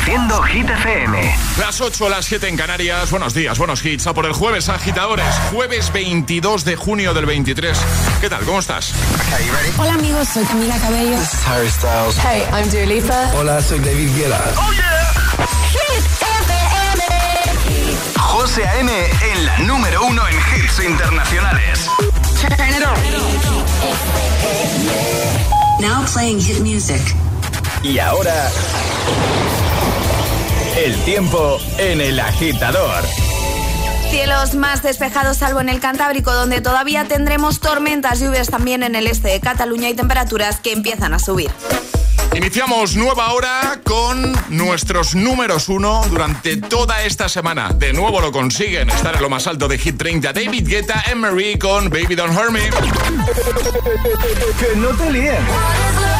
Reproduciendo Hit FM. Las 8, las 7 en Canarias. Buenos días, buenos hits. A por el jueves, agitadores. Jueves 22 de junio del 23. ¿Qué tal? ¿Cómo estás? Hola, amigos. Soy Camila Cabello. This is Harry Styles. Hey, I'm Dua Lipa. Hola, soy David Guetta. ¡Oh, yeah! Hit FM. José A.M. en la número uno en hits internacionales. Turn it on. Now playing hit music. Y ahora... El tiempo en el agitador. Cielos más despejados salvo en el Cantábrico, donde todavía tendremos tormentas, lluvias también en el este de Cataluña y temperaturas que empiezan a subir. Iniciamos nueva hora con nuestros números uno durante toda esta semana. De nuevo lo consiguen estar en lo más alto de Hit 30. David Guetta, Emery con Baby Don't Hurt Me. Que no te líen.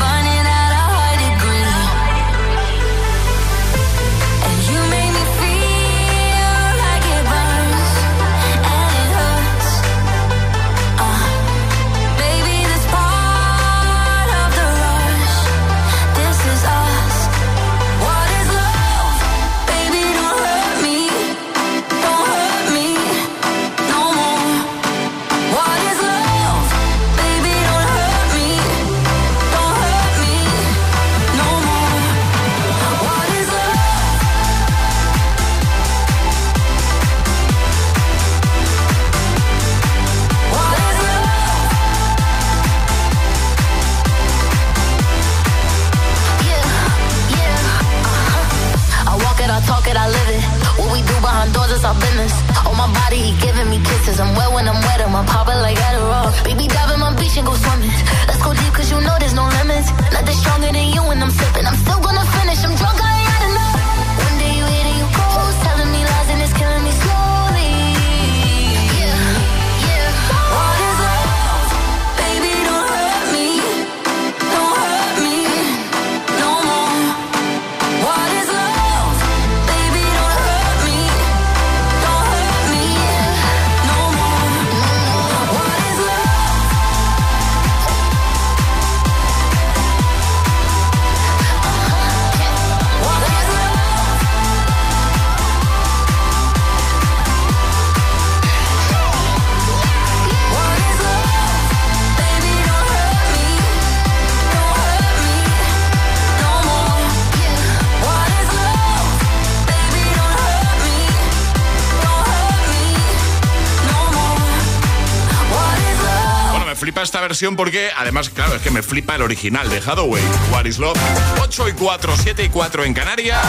porque además, claro, es que me flipa el original de Hathaway, What is Love. 8 y 4, 7 y 4 en Canarias.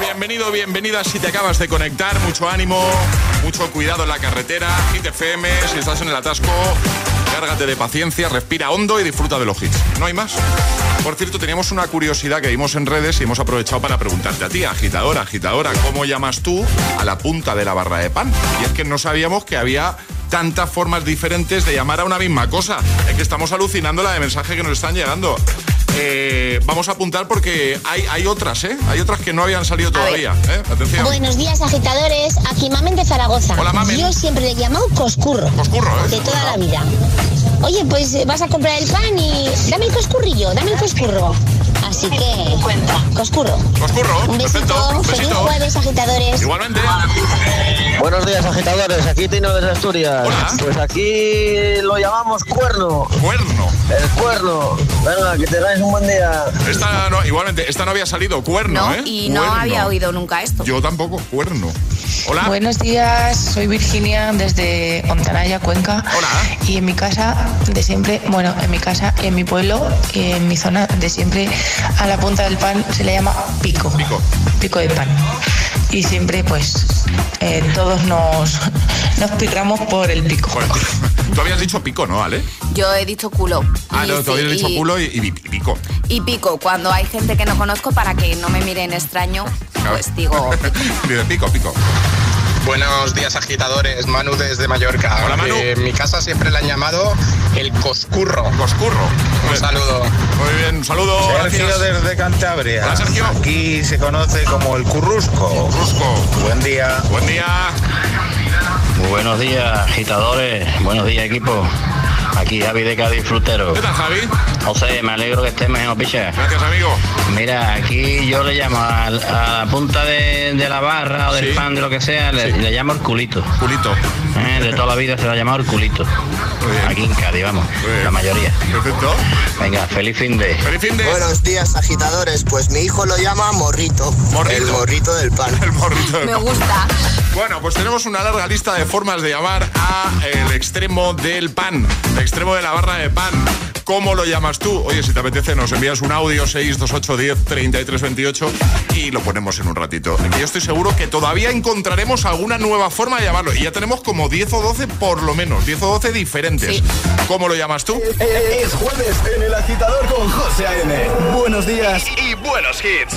Bienvenido, bienvenida si te acabas de conectar. Mucho ánimo, mucho cuidado en la carretera. Hit FM, si estás en el atasco, cárgate de paciencia, respira hondo y disfruta de los hits. No hay más. Por cierto, teníamos una curiosidad que vimos en redes y hemos aprovechado para preguntarte a ti, agitadora, agitadora, ¿cómo llamas tú a la punta de la barra de pan? Y es que no sabíamos que había tantas formas diferentes de llamar a una misma cosa. Es que estamos alucinando la de mensaje que nos están llegando. Eh, vamos a apuntar porque hay, hay otras, ¿eh? Hay otras que no habían salido todavía. ¿eh? Atención. Buenos días, agitadores. Aquí Mamen de Zaragoza. Hola, Mamen. Yo siempre le he llamado Coscurro. Coscurro, ¿eh? De toda la vida. Oye, pues eh, vas a comprar el pan y dame el coscurrillo, dame el coscurro. Así que, Coscurro. Coscurro, Un besito. perfecto. Un Feliz besito. jueves, agitadores. Igualmente. Buenos días, agitadores. Aquí Tino desde Asturias. Hola. Pues aquí lo llamamos cuerno. Cuerno. El cuerno. Venga, que tengáis un buen día. Esta no, igualmente, esta no había salido cuerno, No, ¿eh? y no Cuerno. había oído nunca esto. Yo tampoco, cuerno. Hola. Buenos días, soy Virginia desde Ontanaya, Cuenca. Hola. Y en mi casa de siempre, bueno, en mi casa, en mi pueblo en mi zona de siempre, a la punta del pan se le llama pico. Pico. Pico de pan. Y siempre, pues, eh, todos nos, nos pirramos por el pico. Tú habías dicho pico, ¿no, Ale? Yo he dicho culo. Ah, Y no, tú sí, habías dicho y- culo y, pico. Y pico, cuando hay gente que no conozco para que no me miren extraño, pues digo pico. Pico, pico. Buenos días, agitadores. Manu desde Mallorca. Hola, Manu. en mi casa siempre le han llamado el Coscurro. Coscurro. Un saludo. Muy bien, un saludo. Sergio gracias. desde Cantabria. Hola, Sergio. Aquí se conoce como el Currusco. Rusco. Buen día. Buen día. Buenos días, agitadores. Buenos días, equipo. Aquí Javi de Cádiz Frutero. ¿Qué tal, Javi? José, me alegro que estés mejor, picha. Gracias, amigo. Mira, aquí yo le llamo a, a la punta de, de la barra o del Sí. pan, de lo que sea, le, le llamo el culito. Culito. Eh, De toda la vida se lo ha llamado el culito. Aquí en Cádiz, vamos, la mayoría. Perfecto. Venga, feliz fin de. Feliz fin de. Buenos días, agitadores. Pues mi hijo lo llama morrito. Morrito. El morrito del pan. El morrito. Me pan. gusta. Bueno, pues tenemos una larga lista de formas de llamar a el extremo del pan, extremo de la barra de pan. ¿Cómo lo llamas tú? Oye, si te apetece, nos envías un audio 628 10 33 28 y lo ponemos en un ratito. Que yo estoy seguro que todavía encontraremos alguna nueva forma de llamarlo. Y ya tenemos como 10 o 12 por lo menos, 10 o 12 diferentes. Sí. ¿Cómo lo llamas tú? Es jueves en el agitador con José A.M. Buenos días. Y buenos hits.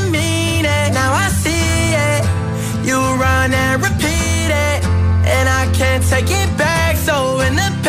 run and repeat it. And I can't take it back. So in the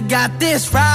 got this right.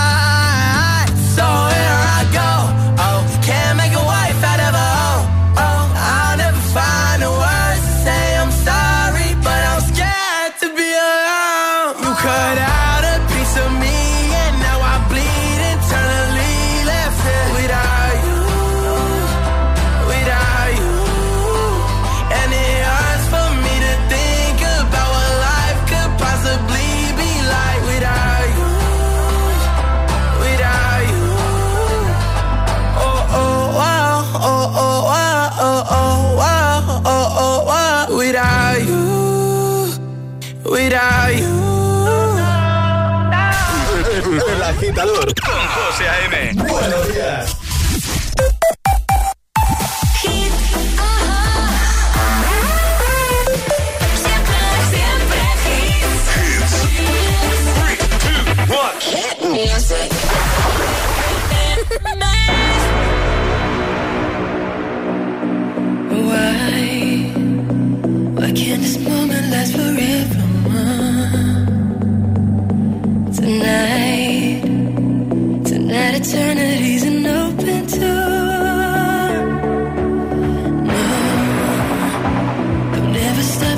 superstar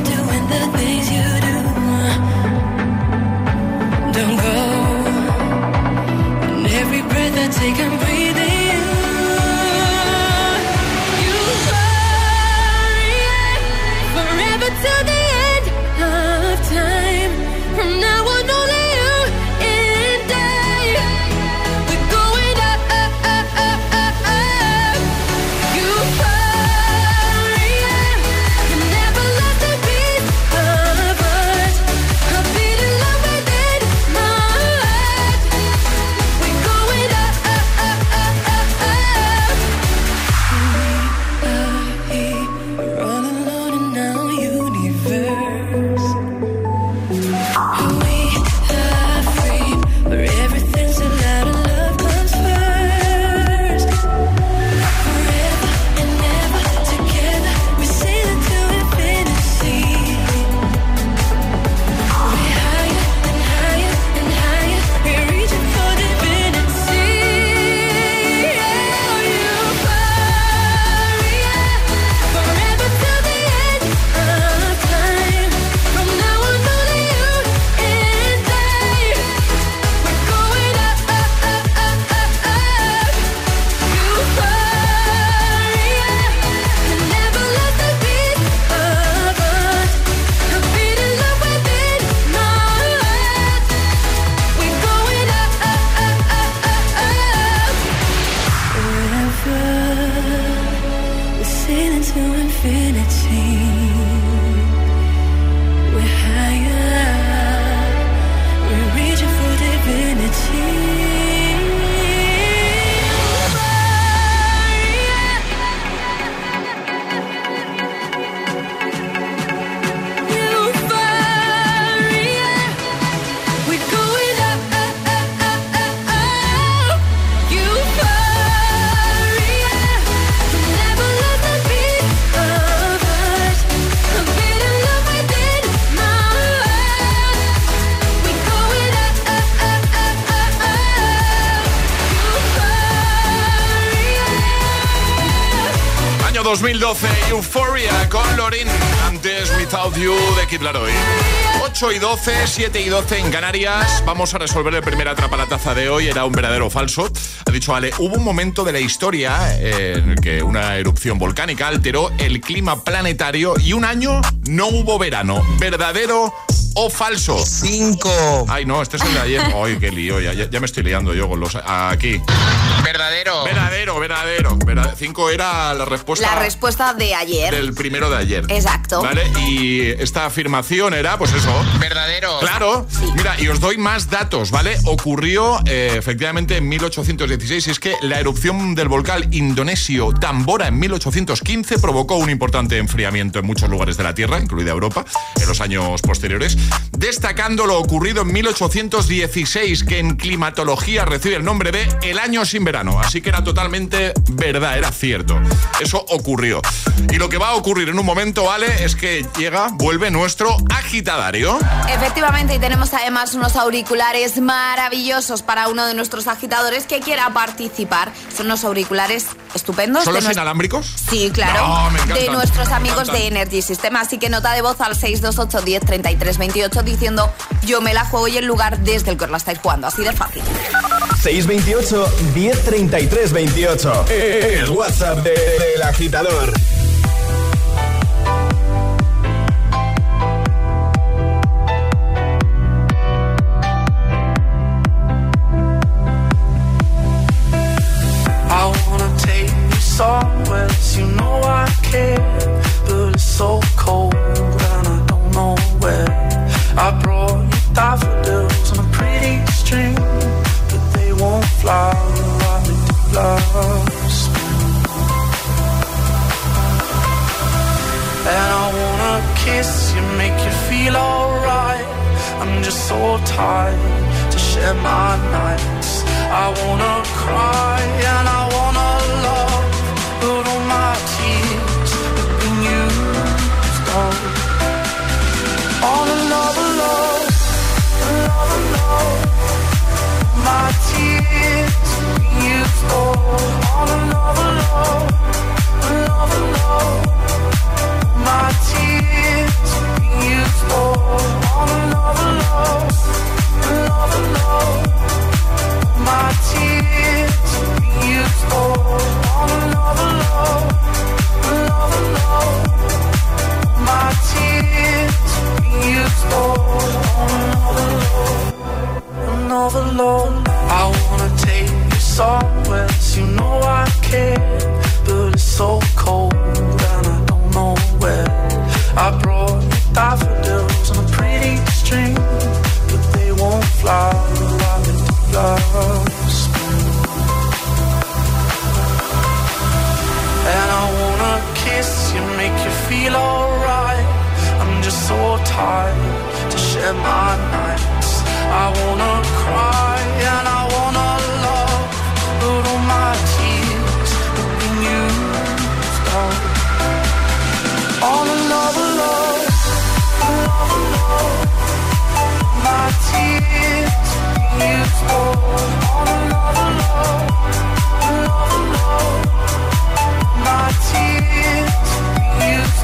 Euphoria con Lorin. Antes, Without You de Kid Laroi. 8 y 12, 7 y 12 en Canarias. Vamos a resolver el primer atrapalataza de hoy. Era un verdadero falso. Ha dicho Ale, hubo un momento de la historia en el que una erupción volcánica alteró el clima planetario y un año no hubo verano. ¿Verdadero o falso? Cinco. Ay, no, este es el de ayer. Ay, qué lío, ya, ya, me estoy liando yo con los... Aquí. Verdadero. Verdadero, verdadero. verdadero. Cinco era la respuesta... La respuesta de ayer. Del primero de ayer. Exacto. ¿Vale? Y esta afirmación era, pues eso... Verdadero. Claro. Mira, y os doy más datos, ¿vale? Ocurrió eh, efectivamente en 1816 y es que la erupción del volcán indonesio Tambora en 1815 provocó un importante enfriamiento en muchos lugares de la Tierra, incluida Europa, en los años posteriores destacando lo ocurrido en 1816, que en climatología recibe el nombre de El año sin verano. Así que era totalmente verdad, era cierto. Eso ocurrió. Y lo que va a ocurrir en un momento, ¿vale? Es que llega, vuelve nuestro agitadario. Efectivamente, y tenemos además unos auriculares maravillosos para uno de nuestros agitadores que quiera participar. Son unos auriculares estupendos. ¿Son los inalámbricos? Sí, claro. de nuestros amigos de Energy System. Así que nota de voz al 628 10 33 28 diciendo yo me la juego y el lugar desde el que la estáis jugando. Así de fácil. 628 1033 28. El WhatsApp del de, agitador. Feel alright. I'm just so tired to share my nights. I wanna cry and I wanna love, but all my tears have been used all on another love, love. Used all love, love. My tears used all on another love, another love. Used all love, love. My tears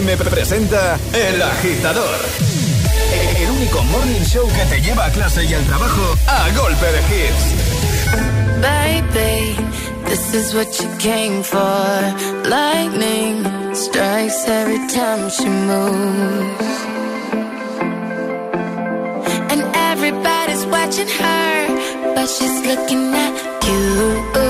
A.M. presenta El Agitador. El único morning show que te lleva a clase y al trabajo a golpe de hits. Baby, this is what you came for. Lightning strikes every time she moves. And everybody's watching her, but she's looking at you.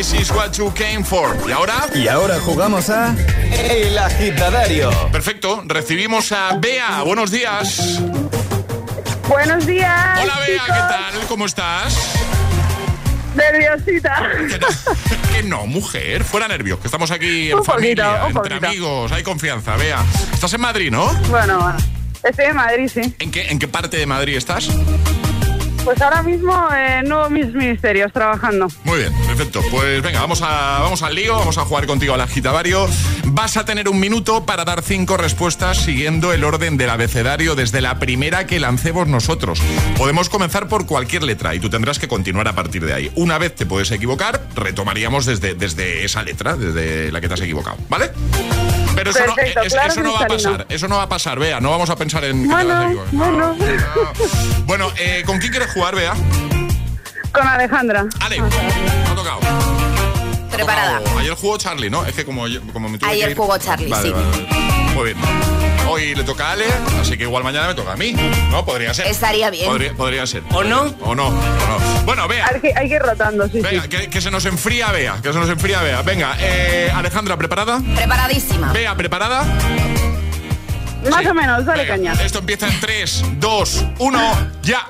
This is what you came for. ¿Y ahora? Y ahora jugamos a El Agitadario. Perfecto. Recibimos a Bea. Buenos días. Buenos días. Hola Bea, chicos. ¿qué tal? ¿Cómo estás? Nerviosita. Que no, mujer. Fuera nervios, que estamos aquí en Un poquito, familia, un entre poquito. amigos. Hay confianza, Bea. Estás en Madrid, ¿no? Bueno, bueno. Estoy en Madrid, sí. ¿En qué, ¿En qué parte de Madrid estás? Pues ahora mismo en nuevos mis ministerios trabajando. Muy bien, perfecto. Pues venga, vamos, a, vamos al lío, vamos a jugar contigo al agitavario. Vas a tener un minuto para dar cinco respuestas siguiendo el orden del abecedario desde la primera que lancemos nosotros. Podemos comenzar por cualquier letra y tú tendrás que continuar a partir de ahí. Una vez te puedes equivocar, retomaríamos desde, desde esa letra, desde la que te has equivocado, ¿vale? Pero eso, Perfecto, no, es- claro, eso no va a pasar, eso no va a pasar, Bea, no vamos a pensar en... que te vas a Bueno, bueno. Bueno, eh, ¿con quién quieres jugar, Bea? Con Alejandra. Ale, me ha tocado. Preparada. Ayer jugó Charlie, ¿no? Es que como, yo- como me tuve Ayer que ir- jugó Charlie, Vale, sí. vale, vale. Muy bien. Hoy le toca a Ale, así que igual mañana me toca a mí. ¿No? Podría ser. Estaría bien. Podría, podría ser. ¿O no? O no, o no. Bueno, vea. Hay que, hay que ir rotando, sí, Venga, sí. que, que se nos enfría, vea. Que se nos enfría, vea. Venga, eh, Alejandra, ¿preparada? Preparadísima. Vea, ¿preparada? Más o menos, dale Venga, caña. Esto empieza en 3, 2, 1, ya.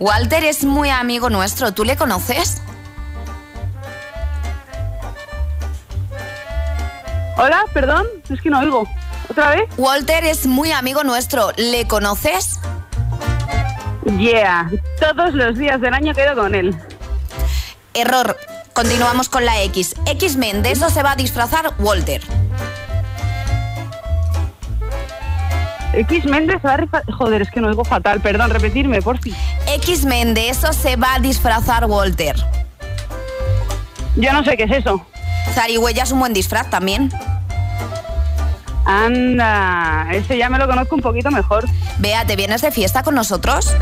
Walter es muy amigo nuestro. ¿Tú le conoces? Hola, perdón, es que no oigo. ¿Otra vez? Walter es muy amigo nuestro. ¿Le conoces? Yeah, todos los días del año quedo con él. Error. Continuamos con la X. X-Men, de eso se va a disfrazar Walter. X-Men de se va a Joder, es que no oigo fatal. Perdón, repetirme, por fin. X-Men, de eso se va a disfrazar Walter. Yo no sé qué es eso. Zarigüeya es un buen disfraz también. Anda, ese ya me lo conozco un poquito mejor. Bea, ¿te vienes de fiesta con nosotros?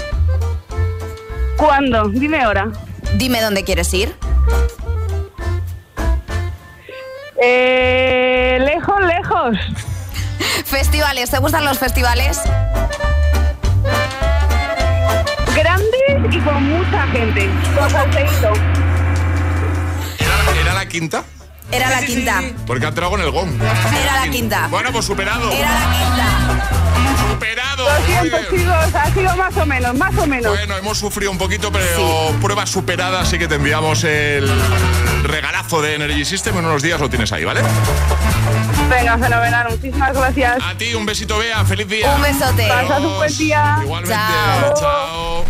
¿Cuándo? Dime ahora. Dime dónde quieres ir. Eh, lejos, lejos. Festivales, ¿te gustan los festivales? Grandes y con mucha gente. ¿Era, era la quinta? Era la quinta. Porque ha entrado con el gong. Era la quinta. Bueno, pues superado. Era la quinta. Superado. Lo siento, chicos, ha sido más o menos, más o menos. Bueno, hemos sufrido un poquito, pero prueba superada, así que te enviamos el regalazo de Energy System. En unos días lo tienes ahí, ¿vale? Venga, fenomenal, muchísimas gracias. A ti, un besito, Bea. Feliz día. Un besote. Pasad un buen día. Igualmente. Chao. Chao.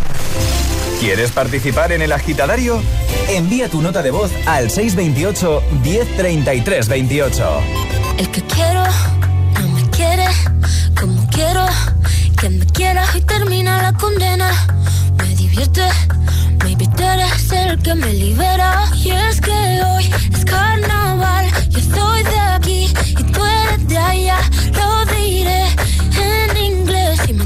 ¿Quieres participar en el agitadario? Envía tu nota de voz al 628 1033 28. El que quiero que me quieras y termina la condena. Me divierte, maybe tú eres el que me libera. Y es que hoy es carnaval, yo soy de aquí y tú eres de allá. Lo diré en inglés y me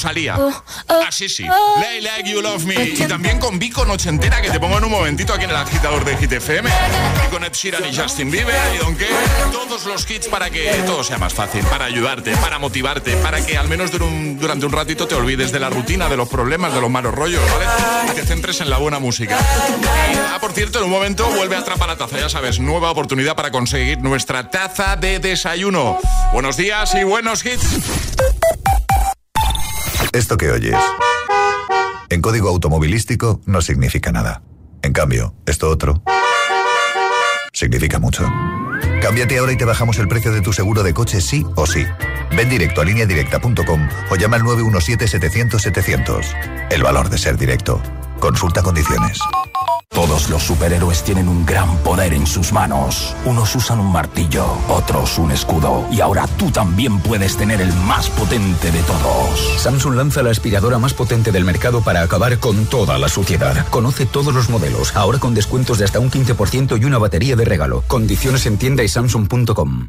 Rosalía. Así sí. Lay Like You Love Me. Y también con Vico Nochentera, que te pongo en un momentito aquí en el agitador de Hit FM. Y con Ed Sheeran y Justin Bieber. Y Donkey. Todos los hits para que todo sea más fácil. Para ayudarte, para motivarte. Para que al menos durante un ratito te olvides de la rutina, de los problemas, de los malos rollos, ¿vale? Y te centres en la buena música. Ah, por cierto, en un momento vuelve a atrapar la taza. Ya sabes, nueva oportunidad para conseguir nuestra taza de desayuno. Buenos días y buenos hits. Esto que oyes En código automovilístico no significa nada. En cambio, esto otro significa mucho. Cámbiate ahora y te bajamos el precio de tu seguro de coche sí o sí. Ven directo a lineadirecta.com o llama al 917-700-700. El valor de ser directo. Consulta condiciones. Todos los superhéroes tienen un gran poder en sus manos. Unos usan un martillo, otros un escudo. Y ahora tú también puedes tener el más potente de todos. Samsung lanza la aspiradora más potente del mercado para acabar con toda la suciedad. Conoce todos los modelos, ahora con descuentos de hasta un 15% y una batería de regalo. Condiciones en tienda y samsung.com.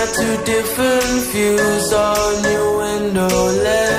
Two different views on your window ledge.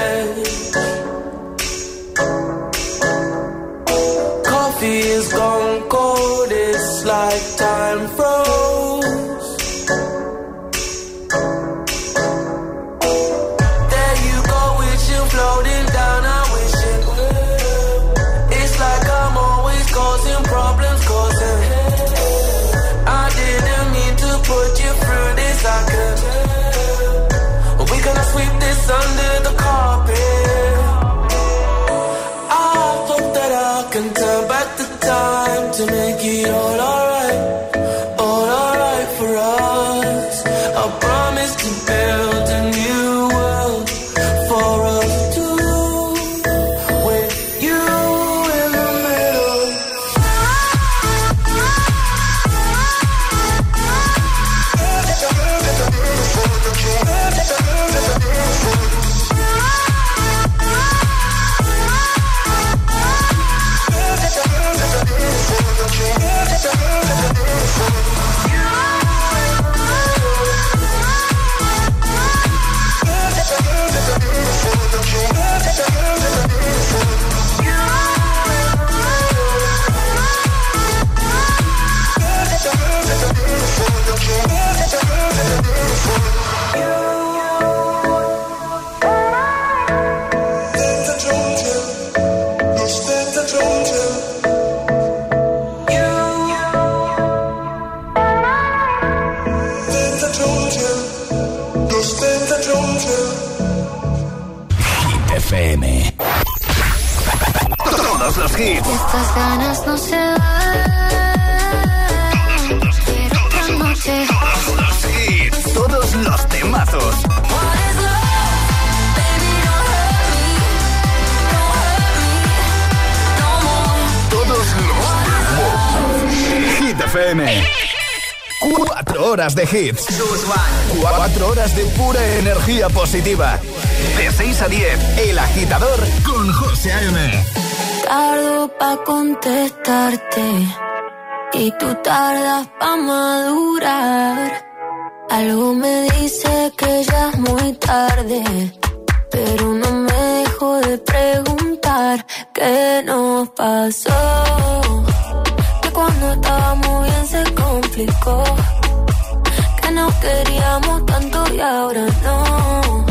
El Agitador con José A.M. Tardo pa' contestarte y tú tardas pa' madurar. Algo me dice que ya es muy tarde, pero no me dejo de preguntar qué nos pasó. Que cuando estábamos bien se complicó, que nos queríamos tanto y ahora no.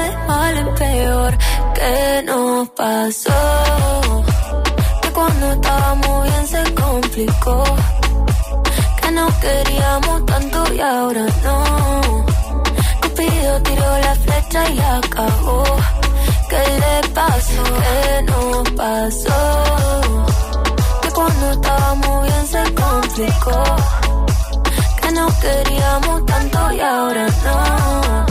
peor. ¿Qué nos pasó? Que cuando estábamos bien se complicó. Que no queríamos tanto y ahora no. Cupido tiró la flecha y acabó. ¿Qué le pasó? ¿Qué nos pasó? Que cuando estábamos bien se complicó. Que no queríamos tanto y ahora no.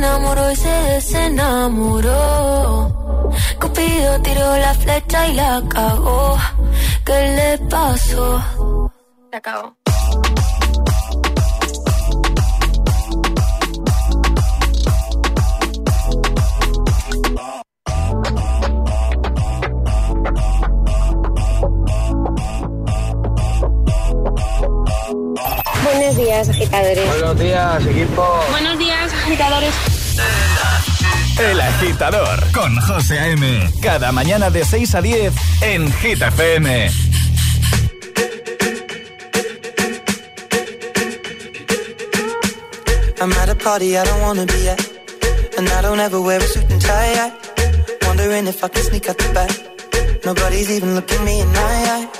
Enamoró y se desenamoró. Cupido tiró la flecha y la cagó. ¿Qué le pasó? La. Buenos días, agitadores. Buenos días, equipo. Buenos días, agitadores. El agitador con José A.M. Cada mañana de 6 a 10 en Hit FM. I'm at a party I don't wanna be at. And I don't ever wear a suit and tie. Wondering if I can sneak out the back. Nobody's even looking me in my eyes.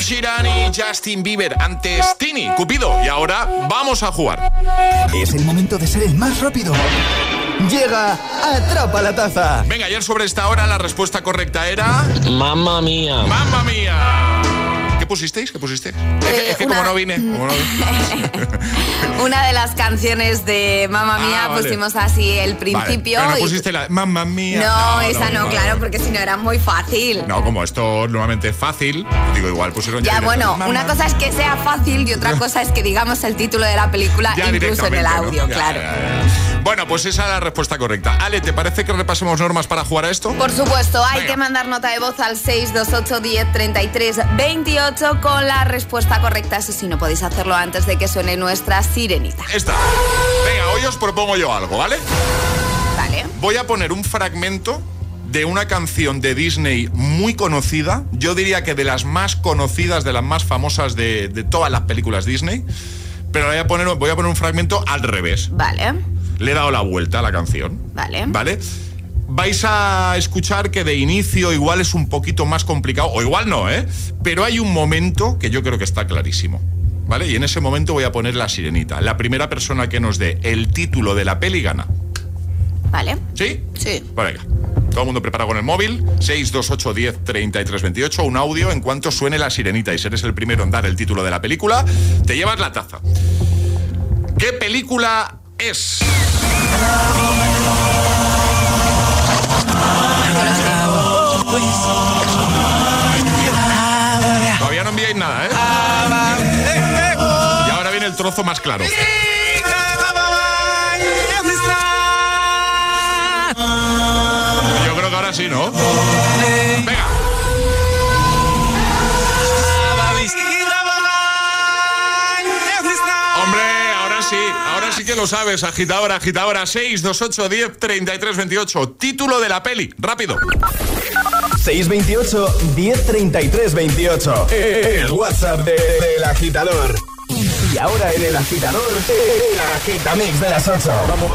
Ed Sheeran y Justin Bieber. Antes Tini, Cupido. Y ahora vamos a jugar. Es el momento de ser el más rápido. Llega, atrapa la taza. Venga, ayer sobre esta hora la respuesta correcta era. Mamma mía. ¡Mamma mía! ¿Qué pusisteis? ¿Qué pusisteis? que, es que una- como no vine. como no vine. Una de las canciones de Mamma Mía Ah, vale. pusimos así el principio. Vale, pero no y- pusiste la. ¡Mamma mía! no, esa no, claro, porque si no era muy fácil. No, como esto normalmente es fácil, digo, igual pusieron Ya, directo, bueno, "Mamma una cosa es que sea fácil y otra cosa es que digamos el título de la película Ya incluso en el ¿no? audio, Ya, claro. ya, ya. Bueno, pues esa es la respuesta correcta. Ale, ¿te parece que repasemos normas para jugar a esto? Por supuesto, hay Venga. que mandar nota de voz al 628 10 33 28 con la respuesta correcta. Eso sí, no podéis hacerlo antes de que suene nuestra sirenita. Esta. Venga, hoy os propongo yo algo, ¿vale? Vale. Voy a poner un fragmento de una canción de Disney muy conocida. Yo diría que de las más conocidas, de las más famosas de, de todas las películas Disney. Pero voy a, poner, voy a poner un fragmento al revés. Vale, Le he dado la vuelta a la canción. vale. ¿Vale? Vais a escuchar que de inicio igual es un poquito más complicado, o igual no, ¿eh? Pero hay un momento que yo creo que está clarísimo. ¿Vale? Y en ese momento voy a poner la sirenita. La primera persona que nos dé el título de la peli gana. Vale. ¿Sí? Sí. Pues venga. Todo el mundo preparado con el móvil. 628 10 33 28. Un audio en cuanto suene la sirenita y si eres el primero en dar el título de la película, te llevas la taza. ¿Qué película es? Todavía no enviáis nada, ¿eh? Y ahora viene el trozo más claro. Yo creo que ahora sí, ¿no? Venga. Lo sabes. Agitadora, agitadora. 6, 2, 8, 10, 33, 28. Título de la peli. Rápido. 628 1033 28. El WhatsApp de- del agitador. Y ahora en el agitador, el agitamix de las 8. Vamos.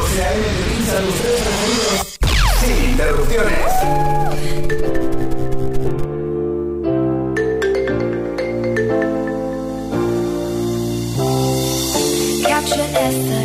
Sin interrupciones. Captured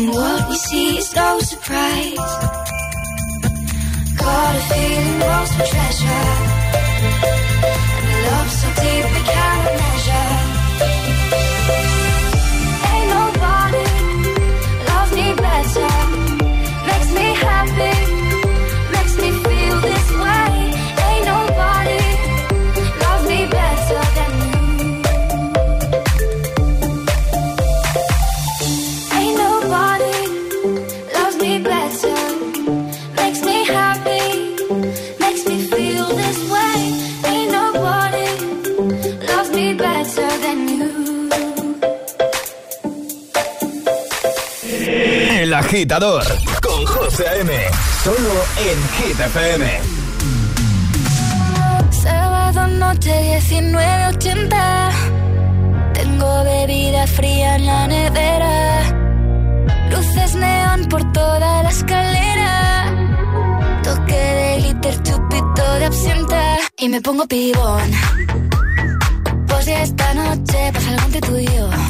And what we see is no surprise. Got a feeling lost treasure. Con José A.M. Solo en Hit FM. Sábado noche 1980. Tengo bebida fría en la nevera. Luces neón por toda la escalera. Toque de glitter, chupito de absenta. Y me pongo pibón. Pues ya esta noche pasa algo entre tú yo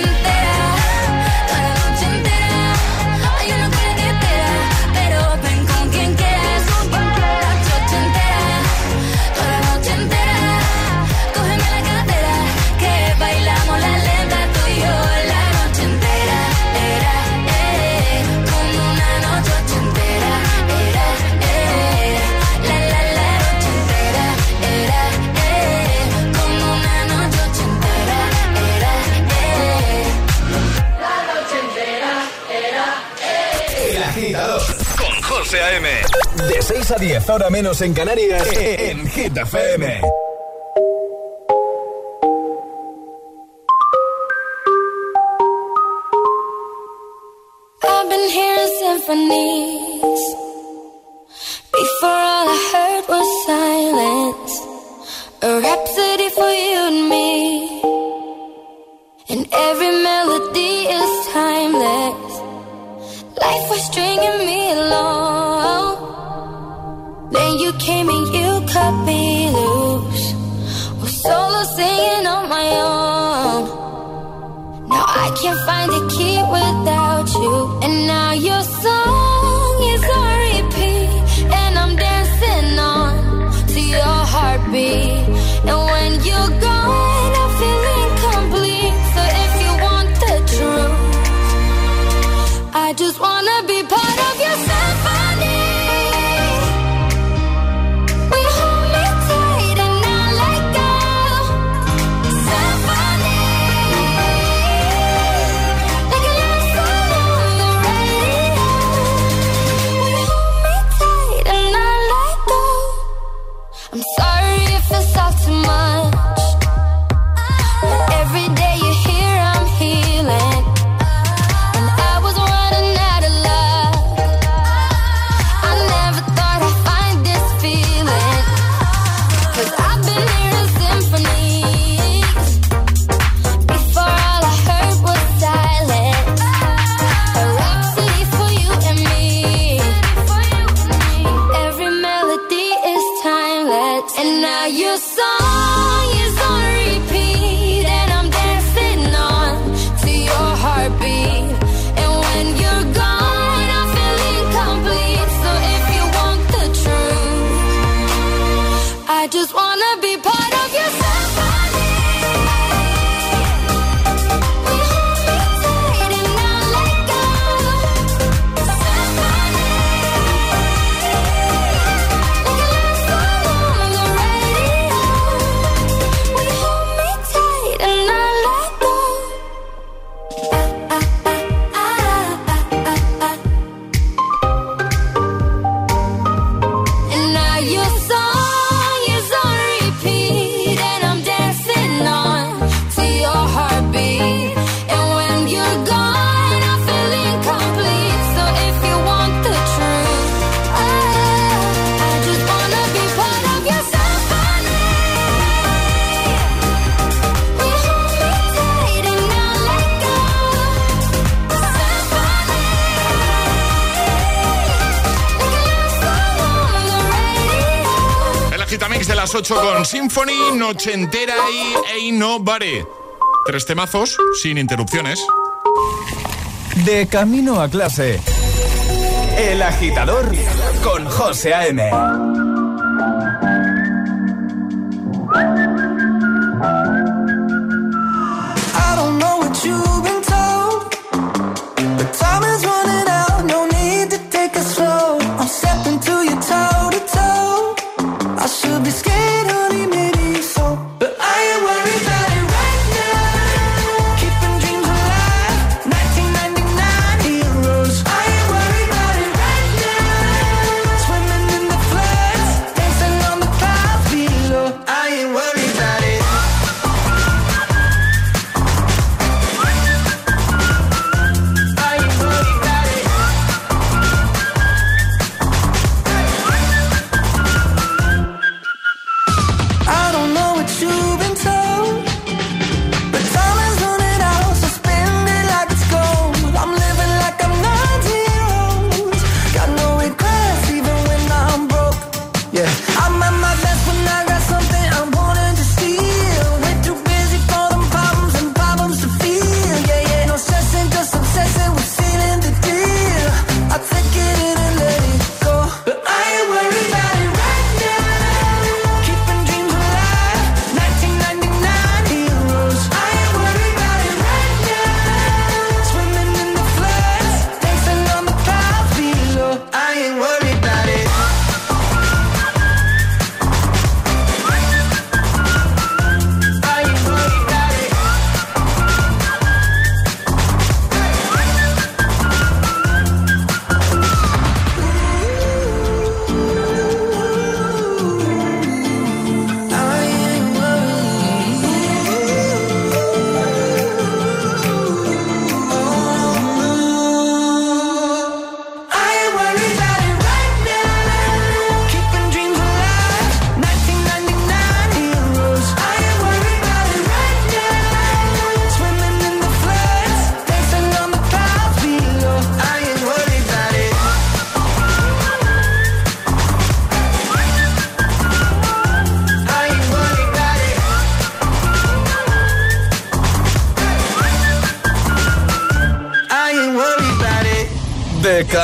6 a 10, ahora menos en Canarias, en Hit FM. I've been hearing symphonies. Find a key without you. And now just wanna be part las 8 con Symphony, Noche Entera y Ain't Nobody. Tres temazos sin interrupciones. De camino a clase. El agitador con José A.M.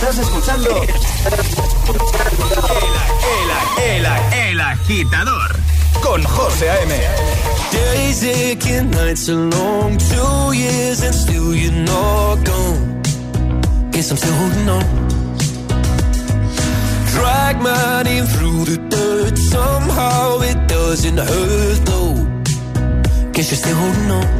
Estás escuchando el, el, el, agitador con José A.M. Days aching, nights are long, two years and still you're not gone. Guess I'm still holding on. Drag my name through the dirt, somehow it doesn't hurt though. Guess you're still holding on.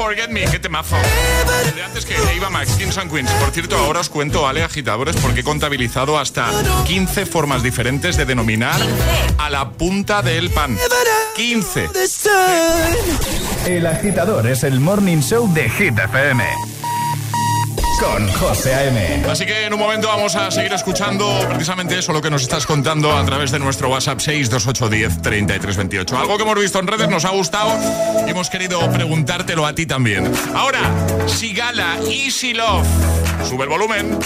Forget Me, qué temazo. El de antes que Eva Max, Kings and Queens. Por cierto, ahora os cuento, Ale, agitadores, porque he contabilizado hasta 15 formas diferentes de denominar a la punta del pan. 15. El agitador es el morning show de Hit FM. Con José A.M. Así que en un momento vamos a seguir escuchando precisamente eso lo que nos estás contando a través de nuestro WhatsApp 628103328. Algo que hemos visto en redes nos ha gustado y hemos querido preguntártelo a ti también. Ahora, Sigala, Easy Love. Sube el volumen.